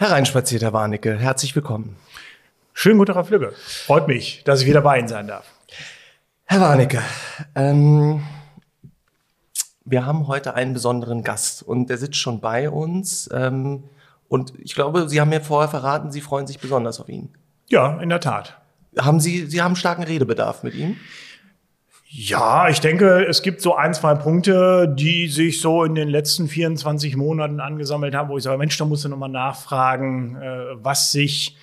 Hereinspaziert, Herr Warnecke. Herzlich willkommen. Schönen guten Tag, Herr Flügge. Freut mich, dass ich wieder bei Ihnen sein darf. Herr Warnecke, ähm, wir haben heute einen besonderen Gast und der sitzt schon bei uns. Ähm, und ich glaube, Sie haben mir vorher verraten, Sie freuen sich besonders auf ihn. Ja, in der Tat. Haben Sie, Sie haben starken Redebedarf mit ihm? Ja, ich denke, es gibt so ein, zwei Punkte, die sich so in den letzten 24 Monaten angesammelt haben, wo ich sage, Mensch, da musst du nochmal nachfragen, äh, was sich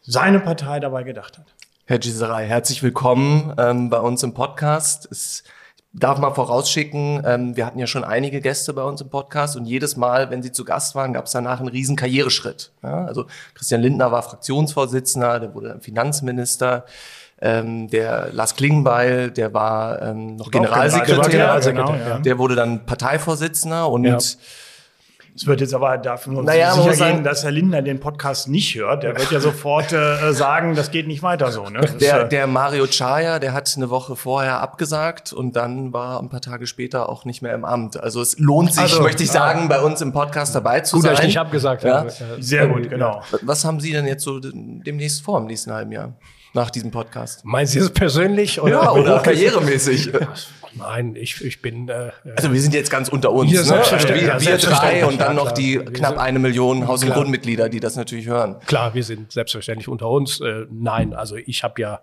seine Partei dabei gedacht hat. Herr Giserei, herzlich willkommen ähm, bei uns im Podcast. Es darf mal vorausschicken, ähm, wir hatten ja schon einige Gäste bei uns im Podcast und jedes Mal, wenn sie zu Gast waren, gab es danach einen riesen Karriereschritt. Ja, also Christian Lindner war Fraktionsvorsitzender, der wurde Finanzminister. Ähm, der Lars Klingenbeil, der war ähm, noch Generalsekretär, Generalsekretär, genau, ja. der wurde dann Parteivorsitzender und Ja. Es wird jetzt aber dafür nur Naja, sicher sagen- gehen, dass Herr Lindner den Podcast nicht hört. Der wird ja sofort äh, sagen, das geht nicht weiter so. Ne? Der, äh, der Mario Chaya, der hat eine Woche vorher abgesagt und dann war ein paar Tage später auch nicht mehr im Amt. Also es lohnt sich, Also, möchte ich sagen, bei uns im Podcast dabei zu Gut, sein. dass ich nicht abgesagt Ja. habe. sehr gut, genau. Was haben Sie denn jetzt so demnächst vor im nächsten halben Jahr? Nach diesem Podcast? Meinen Sie es persönlich? Oder, Ja, oder karrieremäßig. Nein, ich, ich bin. Äh, Also wir sind jetzt ganz unter uns. Ne? selbstverständlich. Wir, wir drei und dann noch die knapp eine Million Haus- und Klar. Grundmitglieder, die das natürlich hören. klar, wir sind selbstverständlich unter uns. Äh, nein, also ich habe ja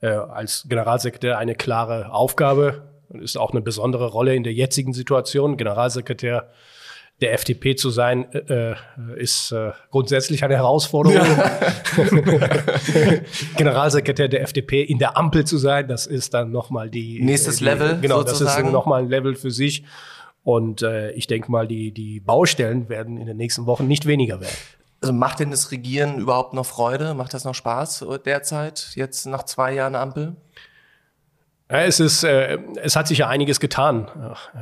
äh, als Generalsekretär eine klare Aufgabe und ist auch eine besondere Rolle in der jetzigen Situation. Generalsekretär der FDP zu sein, äh, äh, ist äh, grundsätzlich eine Herausforderung. Generalsekretär der FDP in der Ampel zu sein, das ist dann nochmal die Nächstes die, Level Genau, das sozusagen. ist nochmal ein Level für sich. Und äh, ich denke mal, die, die Baustellen werden in den nächsten Wochen nicht weniger werden. Also macht denn das Regieren überhaupt noch Freude? Macht das noch Spaß derzeit, jetzt nach zwei Jahren Ampel? Ja, es ist, äh, es hat sich ja einiges getan.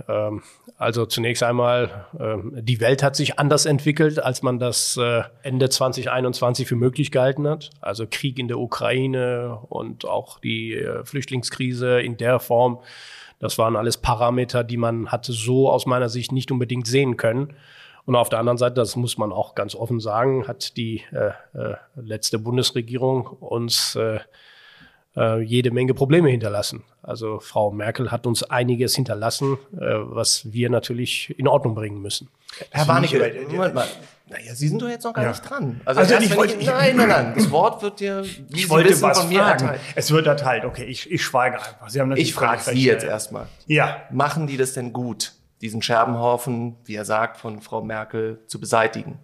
Ähm, also zunächst einmal, ähm, die Welt hat sich anders entwickelt, als man das äh, Ende 2021 für möglich gehalten hat. Also Krieg in der Ukraine und auch die äh, Flüchtlingskrise in der Form. Das waren alles Parameter, die man hatte so aus meiner Sicht nicht unbedingt sehen können. Und auf der anderen Seite, das muss man auch ganz offen sagen, hat die äh, äh, letzte Bundesregierung uns äh, äh, jede Menge Probleme hinterlassen. Also Frau Merkel hat uns einiges hinterlassen, äh, was wir natürlich in Ordnung bringen müssen. Herr Warnecke, aber- Moment mal. Naja, Sie sind doch jetzt noch gar Ja. nicht dran. Also, Also erst, ich wollte- ich, nein, nein, nein. Das Wort wird dir, Ich Sie wollte wissen, was von mir fragen. erteilt. Es wird erteilt. Okay, ich, ich schweige einfach. Sie haben natürlich Ich frage Sie jetzt erstmal. Ja, Machen die das denn gut, diesen Scherbenhaufen, wie er sagt, von Frau Merkel zu beseitigen?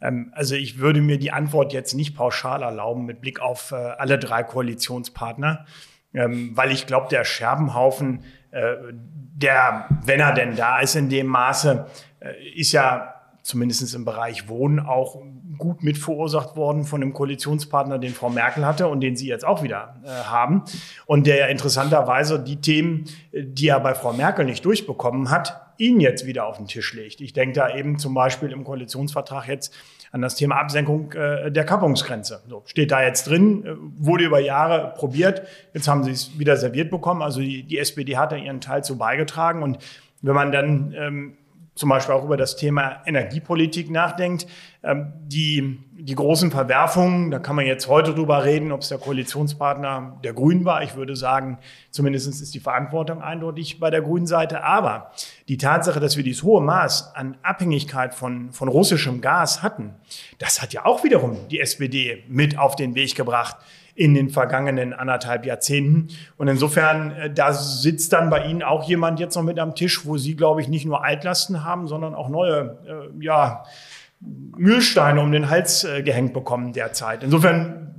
Ähm, Also ich würde mir die Antwort jetzt nicht pauschal erlauben mit Blick auf äh, alle drei Koalitionspartner, ähm, weil ich glaube, der Scherbenhaufen, äh, der, wenn er denn da ist in dem Maße, äh, ist ja zumindest im Bereich Wohnen auch gut mit verursacht worden von dem Koalitionspartner, den Frau Merkel hatte und den Sie jetzt auch wieder haben. Und der ja interessanterweise die Themen, die er bei Frau Merkel nicht durchbekommen hat, ihn jetzt wieder auf den Tisch legt. Ich denke da eben zum Beispiel im Koalitionsvertrag jetzt an das Thema Absenkung äh, der Kappungsgrenze. So, steht da jetzt drin, äh, wurde über Jahre probiert, jetzt haben sie es wieder serviert bekommen. Also die, die SPD hat da ihren Teil zu beigetragen. Und wenn man dann ähm, zum Beispiel auch über das Thema Energiepolitik nachdenkt. Ähm, die, die großen Verwerfungen, da kann man jetzt heute drüber reden, ob es der Koalitionspartner der Grünen war. Ich würde sagen, zumindest ist die Verantwortung eindeutig bei der grünen Seite. Aber die Tatsache, dass wir dieses hohe Maß an Abhängigkeit von, von russischem Gas hatten, das hat ja auch wiederum die SPD mit auf den Weg gebracht in den vergangenen anderthalb Jahrzehnten. Und insofern, äh, da sitzt dann bei Ihnen auch jemand jetzt noch mit am Tisch, wo Sie, glaube ich, nicht nur Altlasten haben, sondern auch neue, äh, ja, Mühlsteine um den Hals äh, gehängt bekommen derzeit. Insofern,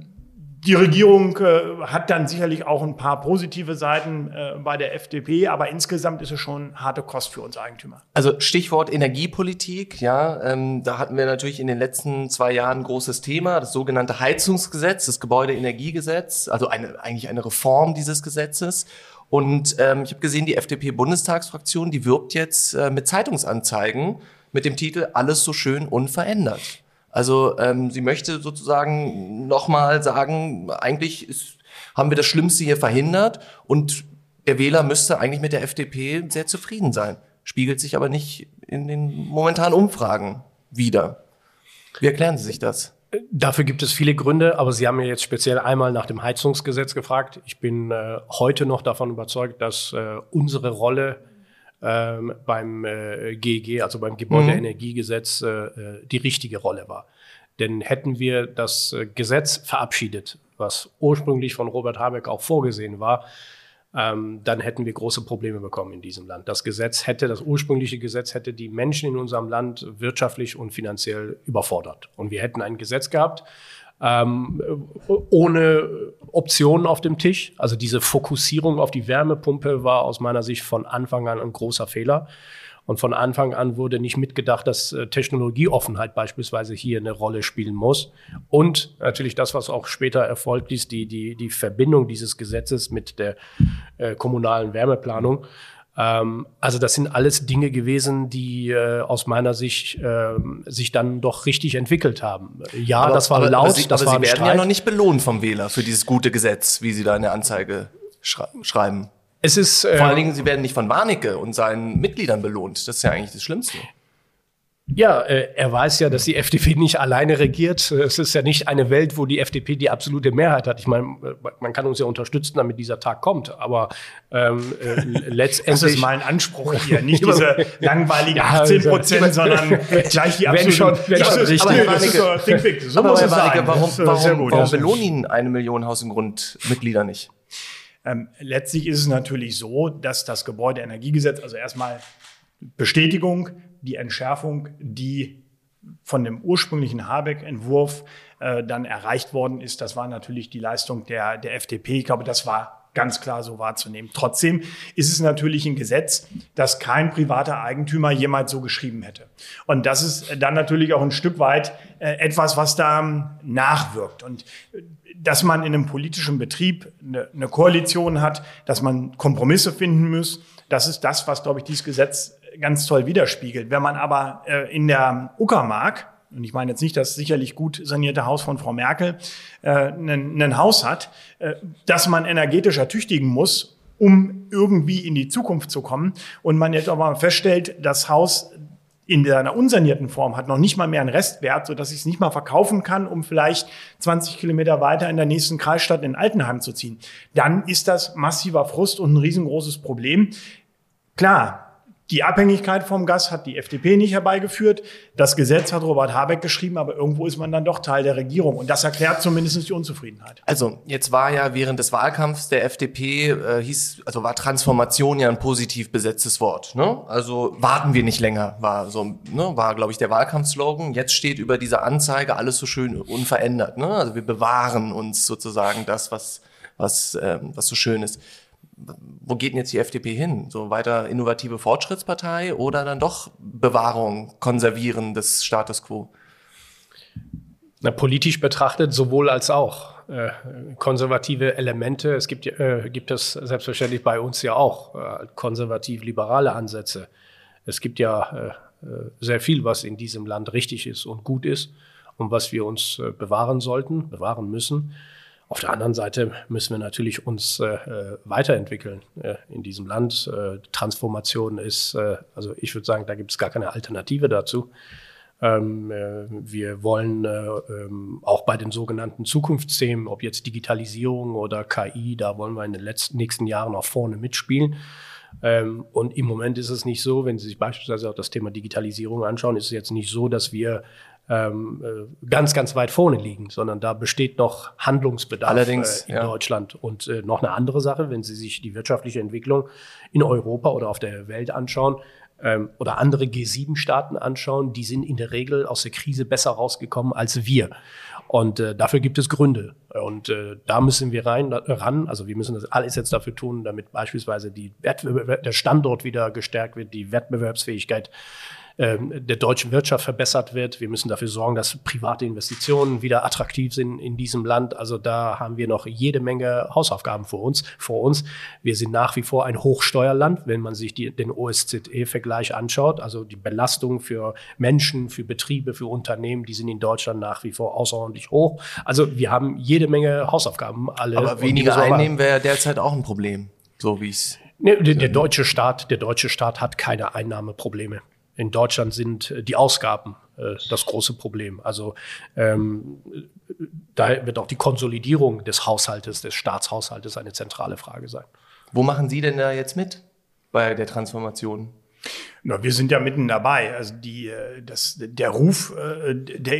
die Regierung äh, hat dann sicherlich auch ein paar positive Seiten äh, bei der FDP, aber insgesamt ist es schon harte Kost für uns Eigentümer. Also Stichwort Energiepolitik, ja, ähm, da hatten wir natürlich in den letzten zwei Jahren ein großes Thema, das sogenannte Heizungsgesetz, das Gebäudeenergiegesetz, also eine, eigentlich eine Reform dieses Gesetzes. Und ähm, ich habe gesehen, die FDP-Bundestagsfraktion, die wirbt jetzt äh, mit Zeitungsanzeigen mit dem Titel Alles so schön unverändert. Also ähm, sie möchte sozusagen nochmal sagen, eigentlich ist, haben wir das Schlimmste hier verhindert und der Wähler müsste eigentlich mit der FDP sehr zufrieden sein. Spiegelt sich aber nicht in den momentanen Umfragen wieder. Wie erklären Sie sich das? Dafür gibt es viele Gründe, aber Sie haben mir jetzt speziell einmal nach dem Heizungsgesetz gefragt. Ich bin äh, heute noch davon überzeugt, dass äh, unsere Rolle ähm, beim äh, GEG, also beim Gebäudeenergiegesetz, äh, äh, die richtige Rolle war. Denn hätten wir das äh, Gesetz verabschiedet, was ursprünglich von Robert Habeck auch vorgesehen war, ähm, dann hätten wir große Probleme bekommen in diesem Land. Das Gesetz hätte, das ursprüngliche Gesetz hätte die Menschen in unserem Land wirtschaftlich und finanziell überfordert. Und wir hätten ein Gesetz gehabt, ähm, ohne Optionen auf dem Tisch. Also diese Fokussierung auf die Wärmepumpe war aus meiner Sicht von Anfang an ein großer Fehler. Und von Anfang an wurde nicht mitgedacht, dass äh, Technologieoffenheit beispielsweise hier eine Rolle spielen muss. Und natürlich das, was auch später erfolgt ist, die, die, die Verbindung dieses Gesetzes mit der äh, kommunalen Wärmeplanung. Ähm, also das sind alles Dinge gewesen, die äh, aus meiner Sicht äh, sich dann doch richtig entwickelt haben. Ja, aber, das war aber, laut, aber Sie, das aber war Sie werden Streit. ja noch nicht belohnt vom Wähler für dieses gute Gesetz, wie Sie da in der Anzeige schreiben. Es ist, äh, Vor allen Dingen, sie werden nicht von Warnecke und seinen Mitgliedern belohnt. Das ist ja eigentlich das Schlimmste. Ja, äh, er weiß ja, dass die FDP nicht alleine regiert. Es ist ja nicht eine Welt, wo die FDP die absolute Mehrheit hat. Ich meine, man kann uns ja unterstützen, damit dieser Tag kommt. Aber ähm, äh, letztendlich. Das ist mein Anspruch hier. Nicht diese langweiligen 18 Prozent, ja, sondern gleich die absolute. Schon, wenn schon, richtig. Aber Herr Warnecke, think big. So aber muss Herr Warnecke, warum, warum, warum belohnen Ihnen eine Million Haus- und Grundmitglieder nicht? Ähm, letztlich ist es natürlich so, dass das Gebäudeenergiegesetz, also erstmal Bestätigung, die Entschärfung, die von dem ursprünglichen Habeck-Entwurf äh, dann erreicht worden ist, das war natürlich die Leistung der, der FDP. Ich glaube, das war ganz klar so wahrzunehmen. Trotzdem ist es natürlich ein Gesetz, das kein privater Eigentümer jemals so geschrieben hätte. Und das ist dann natürlich auch ein Stück weit äh, etwas, was da nachwirkt. Und äh, dass man in einem politischen Betrieb eine, eine Koalition hat, dass man Kompromisse finden muss, das ist das, was, glaube ich, dieses Gesetz ganz toll widerspiegelt. Wenn man aber äh, in der Uckermark, und ich meine jetzt nicht das sicherlich gut sanierte Haus von Frau Merkel, äh, ein Haus hat, äh, das man energetisch ertüchtigen muss, um irgendwie in die Zukunft zu kommen. Und man jetzt aber feststellt, das Haus in seiner unsanierten Form hat noch nicht mal mehr einen Restwert, so dass ich es nicht mal verkaufen kann, um vielleicht 20 Kilometer weiter in der nächsten Kreisstadt in Altenheim zu ziehen. Dann ist das massiver Frust und ein riesengroßes Problem. Klar, die Abhängigkeit vom Gas hat die FDP nicht herbeigeführt. Das Gesetz hat Robert Habeck geschrieben, aber irgendwo ist man dann doch Teil der Regierung. Und das erklärt zumindest die Unzufriedenheit. Also, jetzt war ja während des Wahlkampfs der FDP, äh, hieß, also war Transformation ja ein positiv besetztes Wort. Ne? Also warten wir nicht länger, war so, ne, war, glaube ich, der Wahlkampfslogan. Jetzt steht über dieser Anzeige alles so schön unverändert. Ne? Also wir bewahren uns sozusagen das, was, was, ähm, was so schön ist wo geht denn jetzt die FDP hin? So weiter innovative Fortschrittspartei oder dann doch Bewahrung, Konservieren des Status quo? Na, politisch betrachtet sowohl als auch. Äh, konservative Elemente, es gibt, äh, gibt es selbstverständlich bei uns ja auch äh, konservativ-liberale Ansätze. Es gibt ja äh, äh, sehr viel, was in diesem Land richtig ist und gut ist und was wir uns äh, bewahren sollten, bewahren müssen. Auf der anderen Seite müssen wir natürlich uns äh, weiterentwickeln äh, in diesem Land. Äh, Transformation ist, äh, also ich würde sagen, da gibt es gar keine Alternative dazu. Ähm, äh, wir wollen äh, ähm, auch bei den sogenannten Zukunftsthemen, ob jetzt Digitalisierung oder KI, da wollen wir in den letzten, nächsten Jahren auch vorne mitspielen. Ähm, und im Moment ist es nicht so, wenn Sie sich beispielsweise auch das Thema Digitalisierung anschauen, ist es jetzt nicht so, dass wir ähm, äh, ganz, ganz weit vorne liegen, sondern da besteht noch Handlungsbedarf Allerdings, äh, in ja. Deutschland. Und äh, noch eine andere Sache, wenn Sie sich die wirtschaftliche Entwicklung in Europa oder auf der Welt anschauen, ähm, oder andere G7-Staaten anschauen, die sind in der Regel aus der Krise besser rausgekommen als wir. Und äh, dafür gibt es Gründe. Und äh, da müssen wir rein, ran. Also wir müssen das alles jetzt dafür tun, damit beispielsweise die der Standort wieder gestärkt wird, die Wettbewerbsfähigkeit ähm, der deutschen Wirtschaft verbessert wird. Wir müssen dafür sorgen, dass private Investitionen wieder attraktiv sind in diesem Land. Also da haben wir noch jede Menge Hausaufgaben vor uns. Vor uns. Wir sind nach wie vor ein Hochsteuerland, wenn man sich die, den OSZE-Vergleich anschaut. Also die Belastung für Menschen, für Betriebe, für Unternehmen, die sind in Deutschland nach wie vor außerordentlich hoch. Also wir haben jede Menge Hausaufgaben. Alle Aber weniger einnehmen wäre derzeit auch ein Problem, so wie es. Nee, der, der, deutsche Staat, der deutsche Staat hat keine Einnahmeprobleme in Deutschland sind äh, die Ausgaben äh, das große Problem. Also ähm, da wird auch die Konsolidierung des Haushaltes, des Staatshaushaltes eine zentrale Frage sein. Wo machen Sie denn da jetzt mit bei der Transformation? Na, wir sind ja mitten dabei. Also die, äh, das, der Ruf der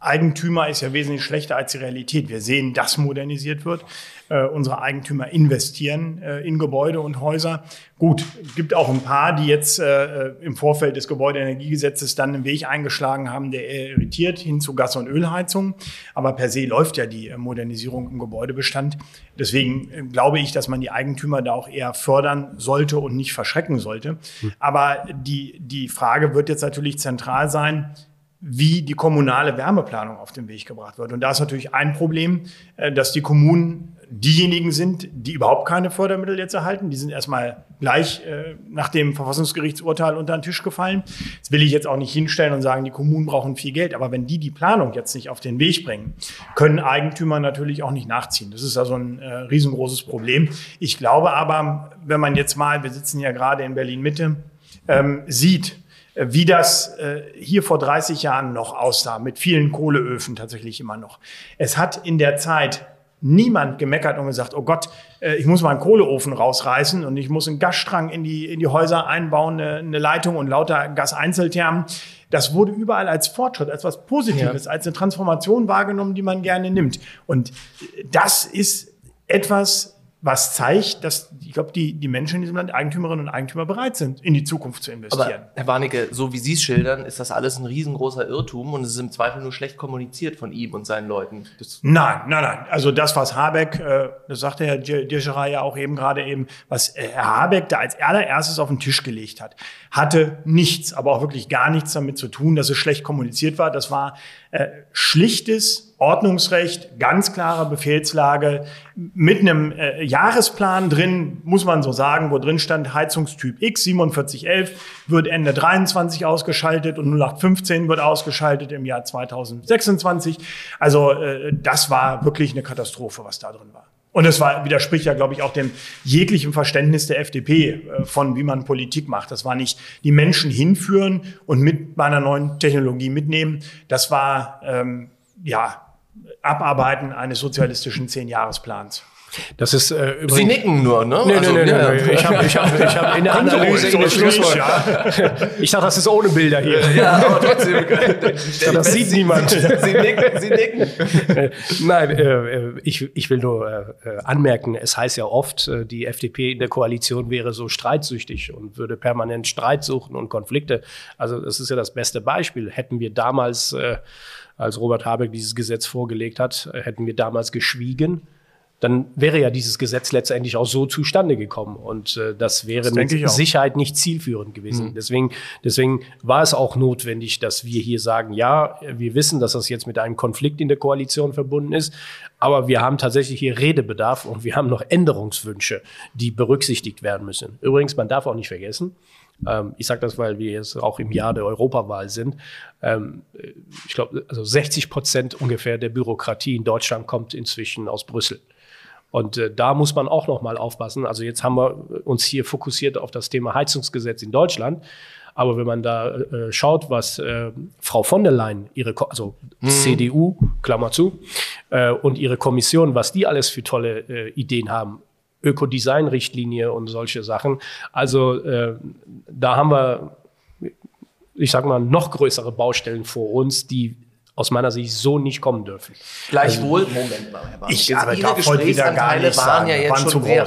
Immobilieneigentümer ist ja wesentlich schlechter als die Realität. Wir sehen, dass modernisiert wird. Äh, unsere Eigentümer investieren äh, in Gebäude und Häuser. Gut, gibt auch ein paar, die jetzt äh, im Vorfeld des Gebäudeenergiegesetzes dann einen Weg eingeschlagen haben, der irritiert hin zu Gas- und Ölheizung. Aber per se läuft ja die Modernisierung im Gebäudebestand. Deswegen glaube ich, dass man die Eigentümer da auch eher fördern sollte und nicht verschrecken sollte. Hm. Aber die, die Frage wird jetzt natürlich zentral sein, wie die kommunale Wärmeplanung auf den Weg gebracht wird. Und da ist natürlich ein Problem, dass die Kommunen diejenigen sind, die überhaupt keine Fördermittel jetzt erhalten. Die sind erstmal gleich äh, nach dem Verfassungsgerichtsurteil unter den Tisch gefallen. Das will ich jetzt auch nicht hinstellen und sagen, die Kommunen brauchen viel Geld. Aber wenn die die Planung jetzt nicht auf den Weg bringen, können Eigentümer natürlich auch nicht nachziehen. Das ist also ein äh, riesengroßes Problem. Ich glaube aber, wenn man jetzt mal, wir sitzen ja gerade in Berlin Mitte, ähm, sieht, äh, wie das äh, hier vor 30 Jahren noch aussah, mit vielen Kohleöfen tatsächlich immer noch. Es hat in der Zeit niemand gemeckert und gesagt, oh Gott, äh, ich muss mal einen Kohleofen rausreißen und ich muss einen Gasstrang in die, in die Häuser einbauen, eine, eine Leitung und lauter Gaseinzelthermen. Das wurde überall als Fortschritt, als was Positives, ja. als eine Transformation wahrgenommen, die man gerne nimmt. Und das ist etwas, was zeigt, dass ich glaube, die, die Menschen in diesem Land, Eigentümerinnen und Eigentümer, bereit sind, in die Zukunft zu investieren. Aber, Herr Warnecke, so wie Sie es schildern, ist das alles ein riesengroßer Irrtum und es ist im Zweifel nur schlecht kommuniziert von ihm und seinen Leuten. Das nein, nein, nein. Also das, was Habeck, äh, das sagte Herr Dirscherer ja auch eben gerade eben, was äh, Herr Habeck da als allererstes auf den Tisch gelegt hat, hatte nichts, aber auch wirklich gar nichts damit zu tun, dass es schlecht kommuniziert war. Das war äh, schlichtes Ordnungsrecht, ganz klare Befehlslage mit einem äh, Jahresplan drin, muss man so sagen, wo drin stand Heizungstyp X 4711 wird Ende 23 ausgeschaltet und 0815 wird ausgeschaltet im Jahr 2026. Also äh, das war wirklich eine Katastrophe, was da drin war. Und es war, widerspricht ja, glaube ich, auch dem jeglichen Verständnis der FDP äh, von, wie man Politik macht. Das war nicht die Menschen hinführen und mit meiner neuen Technologie mitnehmen. Das war, ähm, ja, Abarbeiten eines sozialistischen Zehnjahresplans. Das ist äh, übrigens. Sie nicken nur, ne? Nee, also, nee, nee, ja. nee. Ich habe ich hab, ich hab in der Analyse in der Schlusswort. Ich dachte, das ist ohne Bilder hier. Ja, aber trotzdem. das sieht niemand. Sie nicken. Sie nicken. Nein, äh, ich, ich will nur äh, anmerken, es heißt ja oft, äh, die FDP in der Koalition wäre so streitsüchtig und würde permanent Streit suchen und Konflikte. Also das ist ja das beste Beispiel. Hätten wir damals, äh, als Robert Habeck dieses Gesetz vorgelegt hat, äh, hätten wir damals geschwiegen dann wäre ja dieses Gesetz letztendlich auch so zustande gekommen. Und äh, das wäre das mit Sicherheit nicht zielführend gewesen. Mhm. Deswegen, deswegen war es auch notwendig, dass wir hier sagen, ja, wir wissen, dass das jetzt mit einem Konflikt in der Koalition verbunden ist, aber wir haben tatsächlich hier Redebedarf und wir haben noch Änderungswünsche, die berücksichtigt werden müssen. Übrigens, man darf auch nicht vergessen, ähm, ich sage das, weil wir jetzt auch im Jahr der Europawahl sind. Ähm, ich glaube, also 60 Prozent ungefähr der Bürokratie in Deutschland kommt inzwischen aus Brüssel. Und äh, da muss man auch noch mal aufpassen. Also jetzt haben wir uns hier fokussiert auf das Thema Heizungsgesetz in Deutschland. Aber wenn man da äh, schaut, was äh, Frau von der Leyen, ihre, also mhm. CDU, Klammer zu, äh, und ihre Kommission, was die alles für tolle äh, Ideen haben, Ökodesign-Richtlinie und solche Sachen. Also äh, da haben wir, ich sag mal, noch größere Baustellen vor uns, die aus meiner Sicht so nicht kommen dürfen. Gleichwohl, also, Moment mal, Herr Bartsch. Ich aber Ihre Gesprächsanteile waren sagen, ja jetzt schon sehr.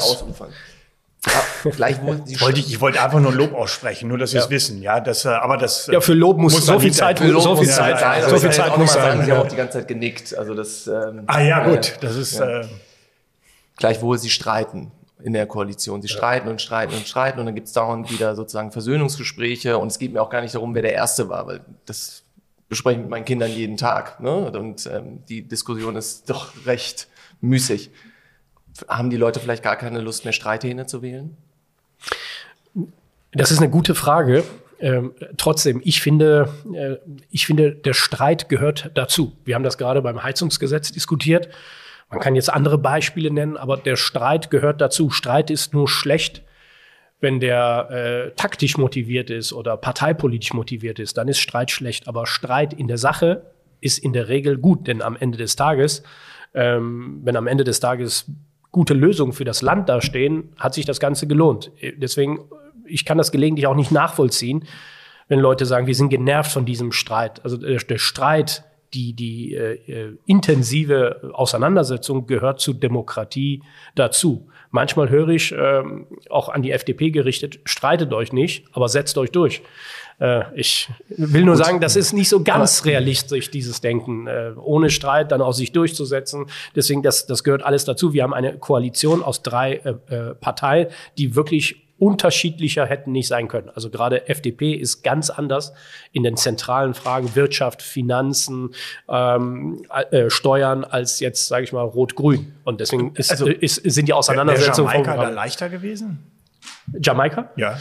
Ja, gleichwohl, Sie wollte ich, ich wollte einfach nur Lob aussprechen, nur dass wir es wissen, ja, das, äh, aber das. Ja, für Lob muss, muss so viel Zeit, für so viel Zeit, sein, so viel Zeit muss sein. Sie haben auch die ganze Zeit genickt, also das. Ähm, ah ja, gut, das ist. Ja. Äh, Gleichwohl, Sie streiten in der Koalition. Sie streiten und streiten und streiten und dann gibt es dauernd wieder sozusagen Versöhnungsgespräche und es geht mir auch gar nicht darum, wer der Erste war, weil das bespreche mit meinen Kindern jeden Tag. Ne? Und ähm, die Diskussion ist doch recht müßig. Haben die Leute vielleicht gar keine Lust mehr, Streithähne zu wählen? Das ist eine gute Frage. Ähm, trotzdem, ich finde, äh, ich finde, der Streit gehört dazu. Wir haben das gerade beim Heizungsgesetz diskutiert. Man kann jetzt andere Beispiele nennen, aber der Streit gehört dazu. Streit ist nur schlecht, wenn der äh, taktisch motiviert ist oder parteipolitisch motiviert ist, dann ist Streit schlecht. Aber Streit in der Sache ist in der Regel gut, denn am Ende des Tages, ähm, wenn am Ende des Tages gute Lösungen für das Land dastehen, hat sich das Ganze gelohnt. Deswegen, ich kann das gelegentlich auch nicht nachvollziehen, wenn Leute sagen, wir sind genervt von diesem Streit. Also der, der Streit, die, die äh, äh intensive Auseinandersetzung gehört zu Demokratie dazu. Manchmal höre ich ähm, auch an die FDP gerichtet, streitet euch nicht, aber setzt euch durch. Äh, ich will nur Gut. sagen, das ist nicht so ganz aber realistisch, dieses Denken. Äh, ohne Streit dann auch sich durchzusetzen. Deswegen, das, das gehört alles dazu. Wir haben eine Koalition aus drei äh, äh Parteien, die wirklich unterschiedlicher hätten nicht sein können. Also gerade FDP ist ganz anders in den zentralen Fragen Wirtschaft, Finanzen, ähm, äh, Steuern als jetzt, sage ich mal, Rot-Grün. Und deswegen ist, also, ist, sind die Auseinandersetzungen. Wäre Jamaika da leichter gewesen? Jamaika? Ja.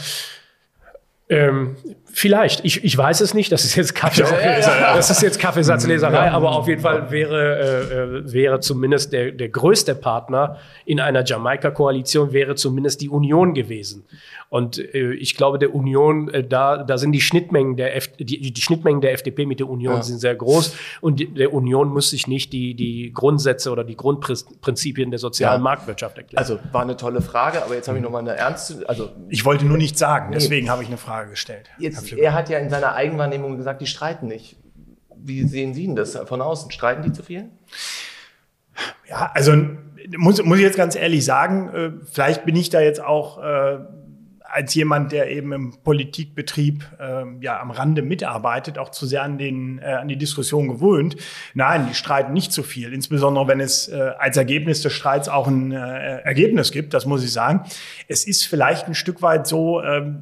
Ähm, vielleicht, ich, ich weiß es nicht, das ist jetzt, Kaffee, das ist jetzt Kaffeesatzleserei, aber auf jeden Fall wäre, äh, äh, wäre zumindest der, der größte Partner in einer Jamaika-Koalition wäre zumindest die Union gewesen. Und äh, ich glaube, der Union, äh, da, da sind die Schnittmengen der F die, die Schnittmengen der FDP mit der Union ja. sind sehr groß und die, der Union muss sich nicht die, die Grundsätze oder die Grundprinzipien der sozialen ja. Marktwirtschaft erklären. Also war eine tolle Frage, aber jetzt habe ich noch mal eine ernste. Also ich wollte nur nichts sagen, deswegen nee. habe ich eine Frage gestellt. Jetzt, er hat ja in seiner Eigenwahrnehmung gesagt, die streiten nicht. Wie sehen Sie denn das von außen? Streiten die zu viel? Ja, also muss, muss ich jetzt ganz ehrlich sagen, äh, vielleicht bin ich da jetzt auch äh, als jemand, der eben im Politikbetrieb äh, ja am Rande mitarbeitet, auch zu sehr an, den, äh, an die Diskussion gewöhnt. Nein, die streiten nicht so viel, insbesondere wenn es äh, als Ergebnis des Streits auch ein äh, Ergebnis gibt, das muss ich sagen. Es ist vielleicht ein Stück weit so, äh,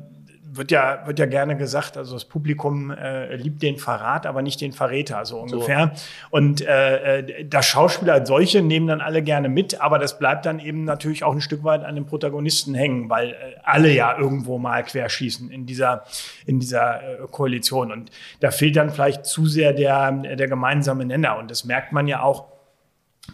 wird ja, wird ja gerne gesagt, also das Publikum äh, liebt den Verrat, aber nicht den Verräter, so ungefähr. So. Und äh, äh, das Schauspieler als solche nehmen dann alle gerne mit, aber das bleibt dann eben natürlich auch ein Stück weit an den Protagonisten hängen, weil äh, alle ja irgendwo mal querschießen in dieser, in dieser äh, Koalition. Und da fehlt dann vielleicht zu sehr der, der gemeinsame Nenner. Und das merkt man ja auch,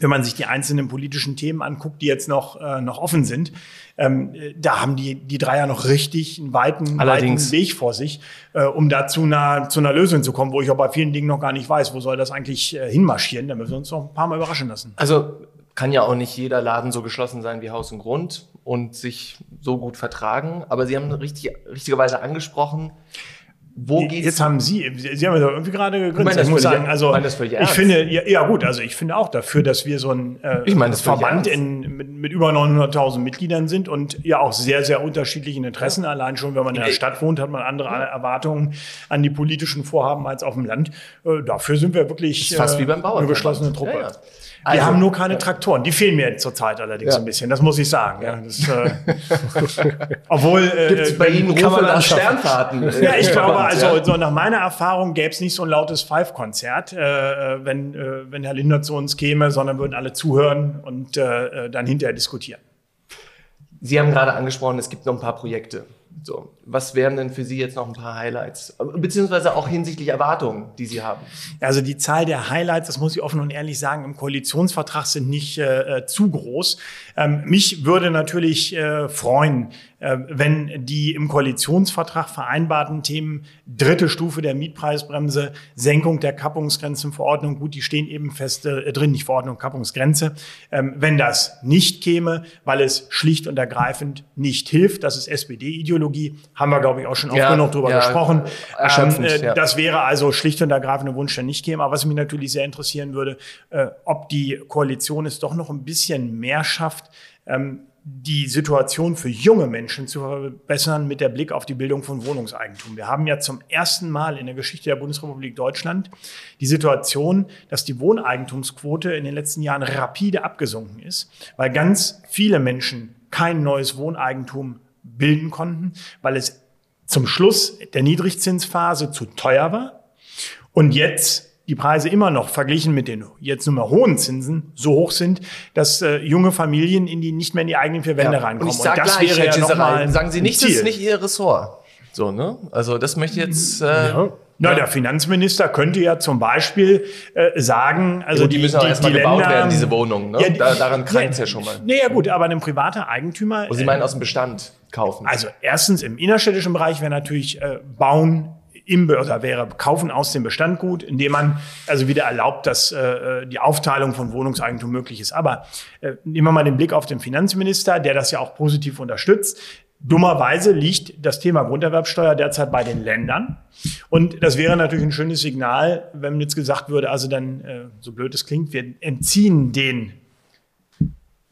wenn man sich die einzelnen politischen Themen anguckt, die jetzt noch, äh, noch offen sind, ähm, da haben die, die drei ja noch richtig einen weiten, weiten Weg vor sich, äh, um da zu einer, zu einer Lösung zu kommen, wo ich aber bei vielen Dingen noch gar nicht weiß, wo soll das eigentlich äh, hinmarschieren. Da müssen wir uns noch ein paar Mal überraschen lassen. Also kann ja auch nicht jeder Laden so geschlossen sein wie Haus und Grund und sich so gut vertragen. Aber Sie haben richtig, richtigerweise angesprochen, wo geht's? Jetzt haben Sie, Sie haben ja irgendwie gerade gegrinst. Ich, ich muss sagen, also ich finde, ja, ja, gut, also ich finde auch dafür, dass wir so ein äh, ich meine, Verband in, mit, mit über 900.000 Mitgliedern sind und ja auch sehr, sehr unterschiedlichen Interessen. Ja. Allein schon, wenn man in der Stadt wohnt, hat man andere ja. Erwartungen an die politischen Vorhaben als auf dem Land. Äh, dafür sind wir wirklich fast äh, wie beim Bauern eine geschlossene Truppe. Also, wir haben nur keine Traktoren. Die fehlen mir zurzeit allerdings ja. ein bisschen. Das muss ich sagen. Ja. Das, äh, obwohl äh, Gibt's bei Ihnen kann man nach Sternfahrten. Äh, ja, ich glaube, also so nach meiner Erfahrung gäbe es nicht so ein lautes Five-Konzert, äh, wenn äh, wenn Herr Lindner zu uns käme, sondern würden alle zuhören und äh, dann hinterher diskutieren. Sie haben gerade angesprochen, es gibt noch ein paar Projekte. So, was wären denn für Sie jetzt noch ein paar Highlights, beziehungsweise auch hinsichtlich Erwartungen, die Sie haben? Also die Zahl der Highlights, das muss ich offen und ehrlich sagen, im Koalitionsvertrag sind nicht äh, äh zu groß. Ähm, mich würde natürlich äh, freuen, wenn die im Koalitionsvertrag vereinbarten Themen dritte Stufe der Mietpreisbremse, Senkung der Kappungsgrenzenverordnung, gut, die stehen eben fest äh, drin, nicht Verordnung, Kappungsgrenze. Ähm, wenn das nicht käme, weil es schlicht und ergreifend nicht hilft, das ist SPD-Ideologie, haben wir, glaube ich, auch schon oft ja, genug drüber ja, gesprochen. Ähm, äh, ja. Das wäre also schlicht und ergreifend ein Wunsch, der nicht käme. Aber was mich natürlich sehr interessieren würde, äh, ob die Koalition es doch noch ein bisschen mehr schafft, ähm, die Situation für junge Menschen zu verbessern mit der Blick auf die Bildung von Wohnungseigentum. Wir haben ja zum ersten Mal in der Geschichte der Bundesrepublik Deutschland die Situation, dass die Wohneigentumsquote in den letzten Jahren rapide abgesunken ist, weil ganz viele Menschen kein neues Wohneigentum bilden konnten, weil es zum Schluss der Niedrigzinsphase zu teuer war. Und jetzt die Preise immer noch verglichen mit den jetzt nur mehr hohen Zinsen so hoch sind, dass äh, junge Familien in die nicht mehr in die eigenen vier Wände ja, reinkommen. Und, ich sag und das gleich, wäre ja noch mal Sagen Sie nicht, Ziel. das ist nicht Ihr Ressort. So, ne? Also das möchte ich jetzt. Äh, ja. Na, der Finanzminister könnte ja zum Beispiel äh, sagen, also ja, die, die müssen auch erstmal gebaut Länder, werden, diese Wohnungen. Ne? Ja, da, daran krankt es ja, ja, schon mal. Naja gut, aber ein privater Eigentümer. Wo Sie meinen aus dem Bestand kaufen? Also erstens im innerstädtischen Bereich wäre natürlich äh, Bauen im oder wäre Kaufen aus dem Bestand gut, indem man also wieder erlaubt, dass äh, die Aufteilung von Wohnungseigentum möglich ist. Aber äh, nehmen wir mal den Blick auf den Finanzminister, der das ja auch positiv unterstützt. Dummerweise liegt das Thema Grunderwerbsteuer derzeit bei den Ländern. Und das wäre natürlich ein schönes Signal, wenn jetzt gesagt würde, also dann, äh, so blöd es klingt, wir entziehen den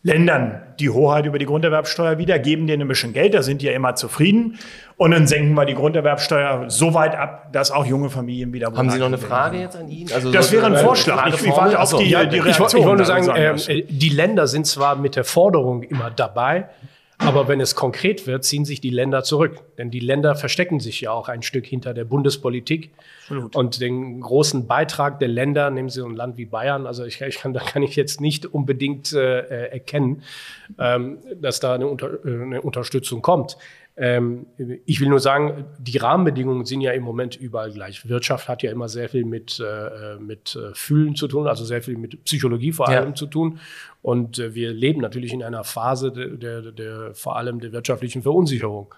Ländern die Hoheit über die Grunderwerbsteuer wieder, geben denen ein bisschen Geld, da sind die ja immer zufrieden. Und dann senken wir die Grunderwerbsteuer so weit ab, dass auch junge Familien wieder Haben Sie noch eine Frage jetzt an ihn? Also das wäre ein Vorschlag. Ich, ich warte auf die, die Reaktion. Ich, wollte nur sagen, äh, die Länder sind zwar mit der Forderung immer dabei, aber wenn es konkret wird, ziehen sich die Länder zurück. Denn die Länder verstecken sich ja auch ein Stück hinter der Bundespolitik. Absolut. Und den großen Beitrag der Länder, nehmen Sie so ein Land wie Bayern, also ich, ich kann, da kann ich jetzt nicht unbedingt äh, erkennen, ähm, dass da eine, Unter, äh, eine Unterstützung kommt. Ähm, ich will nur sagen, die Rahmenbedingungen sind ja im Moment überall gleich. Wirtschaft hat ja immer sehr viel mit, äh, mit äh, Fühlen zu tun, also sehr viel mit Psychologie vor allem ja. zu tun. Und äh, wir leben natürlich in einer Phase der, der, der vor allem der wirtschaftlichen Verunsicherung.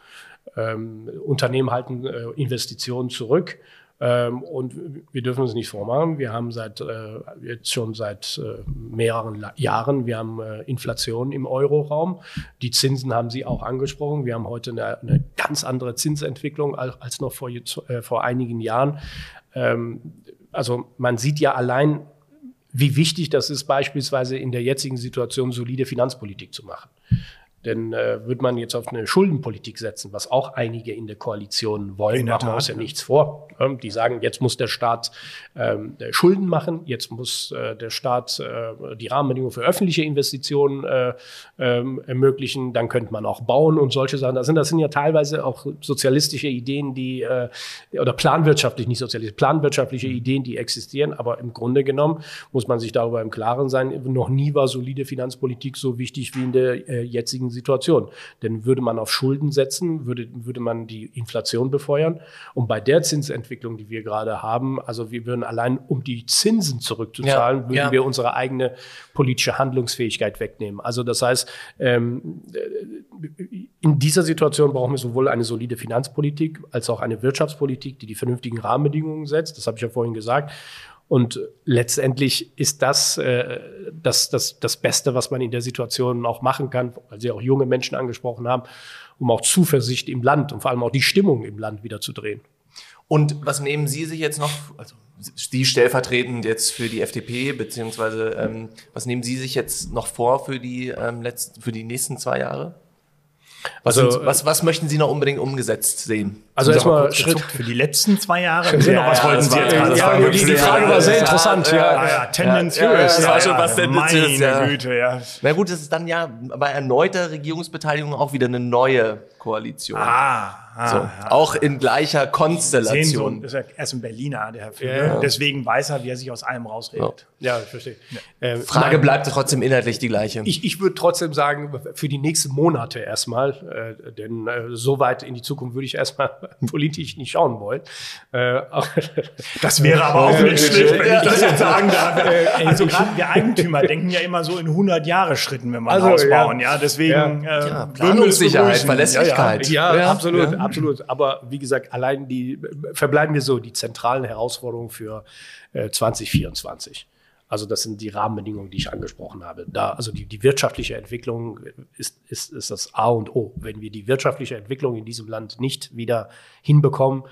Ähm, Unternehmen halten äh, Investitionen zurück. Ähm, und wir dürfen uns nicht vormachen. Wir haben seit äh, jetzt schon seit äh, mehreren La Jahren, wir haben äh, Inflation im Euroraum. Die Zinsen haben Sie auch angesprochen. Wir haben heute eine, eine ganz andere Zinsentwicklung als, als noch vor, äh, vor einigen Jahren. Ähm, also man sieht ja allein, wie wichtig das ist, beispielsweise in der jetzigen Situation solide Finanzpolitik zu machen. Denn äh, wird man jetzt auf eine Schuldenpolitik setzen, was auch einige in der Koalition wollen, in machen wir uns ja nichts vor. Ähm, die sagen, jetzt muss der Staat ähm, Schulden machen, jetzt muss äh, der Staat äh, die Rahmenbedingungen für öffentliche Investitionen äh, ähm, ermöglichen, dann könnte man auch bauen und solche Sachen. Das sind, das sind ja teilweise auch sozialistische Ideen, die, äh, oder planwirtschaftlich, nicht sozialistisch, planwirtschaftliche Ideen, die existieren, aber im Grunde genommen muss man sich darüber im Klaren sein, noch nie war solide Finanzpolitik so wichtig wie in der äh, jetzigen Situation. Denn würde man auf Schulden setzen, würde, würde man die Inflation befeuern. Und bei der Zinsentwicklung, die wir gerade haben, also wir würden allein, um die Zinsen zurückzuzahlen, ja, würden ja. wir unsere eigene politische Handlungsfähigkeit wegnehmen. Also das heißt, ähm, in dieser Situation brauchen wir sowohl eine solide Finanzpolitik als auch eine Wirtschaftspolitik, die die vernünftigen Rahmenbedingungen setzt. Das habe ich ja vorhin gesagt. Und letztendlich ist das, äh, das, das das Beste, was man in der Situation auch machen kann, weil Sie auch junge Menschen angesprochen haben, um auch Zuversicht im Land und vor allem auch die Stimmung im Land wieder zu drehen. Und was nehmen Sie sich jetzt noch, also Sie stellvertretend jetzt für die FDP, beziehungsweise ähm, was nehmen Sie sich jetzt noch vor für die, ähm, letzten, für die nächsten zwei Jahre? Was, also, sind, was, was möchten Sie noch unbedingt umgesetzt sehen? Also erstmal Schritt für die letzten zwei Jahre. Ja, noch was wollten Sie jetzt gerade ja, fragen? Die, die Frage war sehr interessant. Ja, ja, ja tendenziös. Ja, ja, schon was tendenziös. Meine Güte, ja. Na gut, das ist dann ja bei erneuter Regierungsbeteiligung auch wieder eine neue Koalition. Ah, ah so, ja. Auch in gleicher Konstellation. So, er ist ein Berliner, der Herr Führer. Deswegen weiß er, wie er sich aus allem rausredet. Ja, ich verstehe. Ähm, Frage nein, bleibt trotzdem inhaltlich die gleiche. Ich, ich würde trotzdem sagen, für die nächsten Monate erstmal, äh, denn äh, so weit in die Zukunft würde ich erstmal politisch nicht schauen wollen. Äh, das wäre aber auch nicht schlecht, wenn ich das jetzt sagen darf. Also gerade wir Eigentümer denken ja immer so in 100 Jahre Schritten, wenn wir ein also, Haus bauen. Ja, deswegen ja. Äh, ja, Planungssicherheit, Verlässlichkeit. Ja, ja. ja absolut, absolut. Aber wie gesagt, allein die verbleiben wir so die zentralen Herausforderungen für äh, 2024. Also das sind die Rahmenbedingungen, die ich angesprochen habe. Da, also die, die wirtschaftliche Entwicklung ist, ist, ist das A und O. Wenn wir die wirtschaftliche Entwicklung in diesem Land nicht wieder hinbekommen,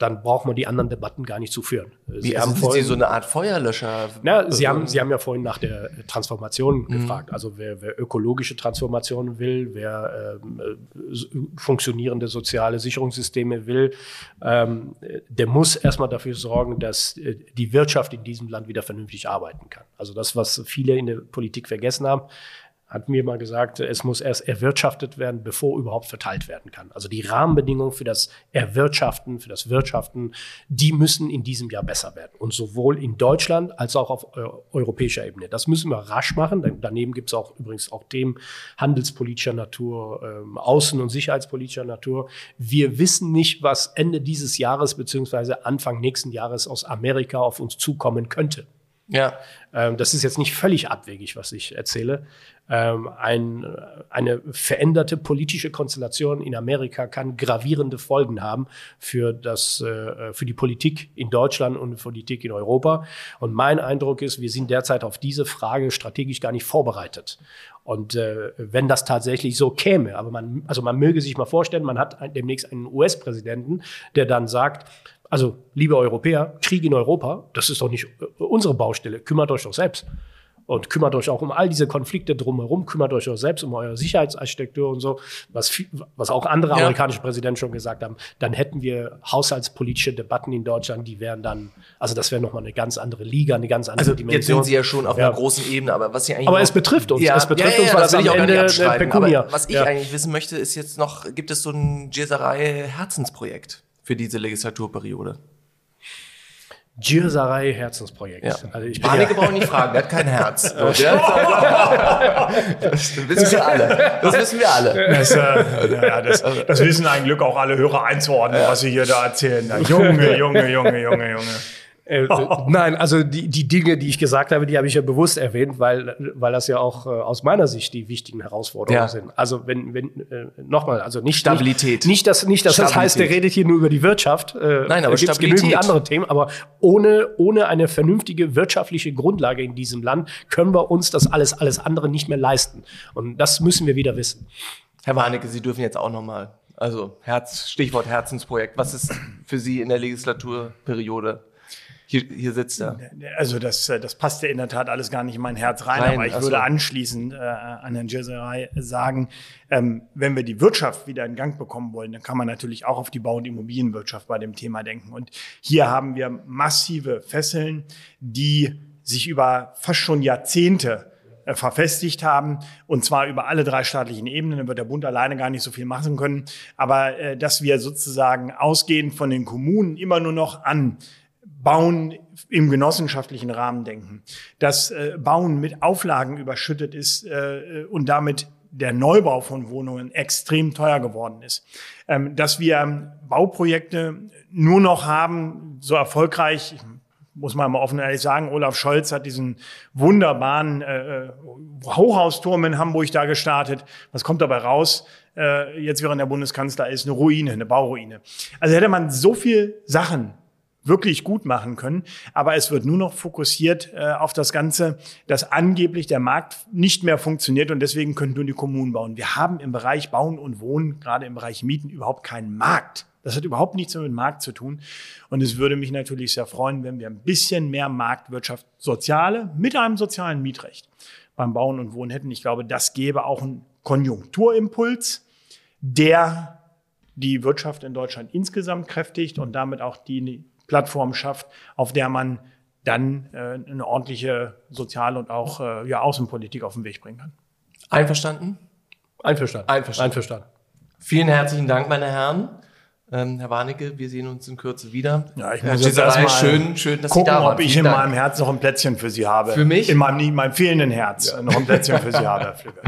dann braucht man die anderen Debatten gar nicht zu führen. Sie Wie, haben vorhin, Sie so eine Art Feuerlöscher? Na, Sie, haben, Sie haben ja vorhin nach der Transformation mhm. gefragt. Also wer, wer ökologische Transformation will, wer ähm, äh, funktionierende soziale Sicherungssysteme will, ähm, der muss erstmal dafür sorgen, dass äh, die Wirtschaft in diesem Land wieder vernünftig arbeiten kann. Also das, was viele in der Politik vergessen haben, hat mir mal gesagt, es muss erst erwirtschaftet werden, bevor überhaupt verteilt werden kann. Also die Rahmenbedingungen für das Erwirtschaften, für das Wirtschaften, die müssen in diesem Jahr besser werden. Und sowohl in Deutschland als auch auf äh, europäischer Ebene. Das müssen wir rasch machen. Daneben gibt es auch übrigens auch Themen handelspolitischer Natur, äh, außen- und sicherheitspolitischer Natur. Wir wissen nicht, was Ende dieses Jahres beziehungsweise Anfang nächsten Jahres aus Amerika auf uns zukommen könnte. Ja. Ähm, das ist jetzt nicht völlig abwegig, was ich erzähle. Ähm, ein, eine veränderte politische Konstellation in Amerika kann gravierende Folgen haben für, das, äh, für die Politik in Deutschland und Politik in Europa. Und mein Eindruck ist, wir sind derzeit auf diese Frage strategisch gar nicht vorbereitet. Und äh, wenn das tatsächlich so käme, aber man, also man möge sich mal vorstellen, man hat demnächst einen US-Präsidenten, der dann sagt, also, liebe Europäer, Krieg in Europa, das ist doch nicht äh, unsere Baustelle. Kümmert euch doch selbst. Und kümmert euch auch um all diese Konflikte drumherum, kümmert euch auch selbst um eure Sicherheitsarchitektur und so, was, was auch andere ja. amerikanische Präsidenten schon gesagt haben. Dann hätten wir haushaltspolitische Debatten in Deutschland, die wären dann, also das wäre nochmal eine ganz andere Liga, eine ganz andere also Dimension. Jetzt sind Sie ja schon auf ja. einer großen Ebene, aber was Sie eigentlich. Aber es betrifft uns, ja, es betrifft uns, weil das, das am Ende Pekunia. Aber was ich eigentlich wissen möchte, ist jetzt noch, gibt es so ein Jeserei-Herzensprojekt für diese Legislaturperiode? Gierserei Herzensprojekt. Ja. Also ich Panik brauche nicht fragen, der hat kein Herz. das wissen wir alle. Das wissen wir alle. Das, äh, ja, das, das wissen ein Glück auch alle Hörer einzuordnen, was sie hier da erzählen. Junge, Junge, Junge, Junge, Junge. Äh, nein, also die, die Dinge, die ich gesagt habe, die habe ich ja bewusst erwähnt, weil, weil das ja auch äh, aus meiner Sicht die wichtigen Herausforderungen ja. sind. Also wenn, wenn äh, nochmal, also nicht Stabilität. Nicht, nicht dass, nicht, dass das heißt, der redet hier nur über die Wirtschaft. Äh, nein, aber es gibt genügend andere Themen, aber ohne, ohne eine vernünftige wirtschaftliche Grundlage in diesem Land können wir uns das alles, alles andere nicht mehr leisten. Und das müssen wir wieder wissen. Herr Warnecke, Sie dürfen jetzt auch nochmal, also Herz, Stichwort Herzensprojekt. Was ist für Sie in der Legislaturperiode hier, hier sitzt er. Also das, äh, das passt ja in der Tat alles gar nicht in mein Herz rein, rein aber ich würde anschließend äh, an Herrn Jeserei sagen, ähm, wenn wir die Wirtschaft wieder in Gang bekommen wollen, dann kann man natürlich auch auf die Bau- und Immobilienwirtschaft bei dem Thema denken. Und hier haben wir massive Fesseln, die sich über fast schon Jahrzehnte äh, verfestigt haben, und zwar über alle drei staatlichen Ebenen. Da wird der Bund alleine gar nicht so viel machen können. Aber äh, dass wir sozusagen ausgehend von den Kommunen immer nur noch an Bauen im genossenschaftlichen Rahmen denken, dass äh, Bauen mit Auflagen überschüttet ist äh, und damit der Neubau von Wohnungen extrem teuer geworden ist. Ähm, dass wir Bauprojekte nur noch haben, so erfolgreich, muss man mal offen ehrlich sagen, Olaf Scholz hat diesen wunderbaren äh, äh, Hochhausturm in Hamburg da gestartet. Was kommt dabei raus? Äh, jetzt während der Bundeskanzler ist eine Ruine, eine Bauruine. Also hätte man so viel Sachen wirklich gut machen können. Aber es wird nur noch fokussiert äh, auf das Ganze, dass angeblich der Markt nicht mehr funktioniert und deswegen können nur die Kommunen bauen. Wir haben im Bereich Bauen und Wohnen, gerade im Bereich Mieten, überhaupt keinen Markt. Das hat überhaupt nichts mit dem Markt zu tun. Und es würde mich natürlich sehr freuen, wenn wir ein bisschen mehr Marktwirtschaft, soziale, mit einem sozialen Mietrecht beim Bauen und Wohnen hätten. Ich glaube, das gäbe auch einen Konjunkturimpuls, der die Wirtschaft in Deutschland insgesamt kräftigt und damit auch die Plattform schafft, auf der man dann äh, eine ordentliche Sozial- und auch äh, ja, Außenpolitik auf den Weg bringen kann. Einverstanden? Einverstanden. Einverstanden. Einverstanden. Vielen herzlichen Dank, meine Herren. Ähm, Herr Warnecke, wir sehen uns in Kürze wieder. Ja, ich muss jetzt erstmal schön, schön, dass gucken, Sie da waren. ob ich Vielen in Dank. meinem Herz noch ein Plätzchen für Sie habe. Für mich? In meinem, in meinem fehlenden Herz ja. noch ein Plätzchen für Sie habe, Herr Flügge.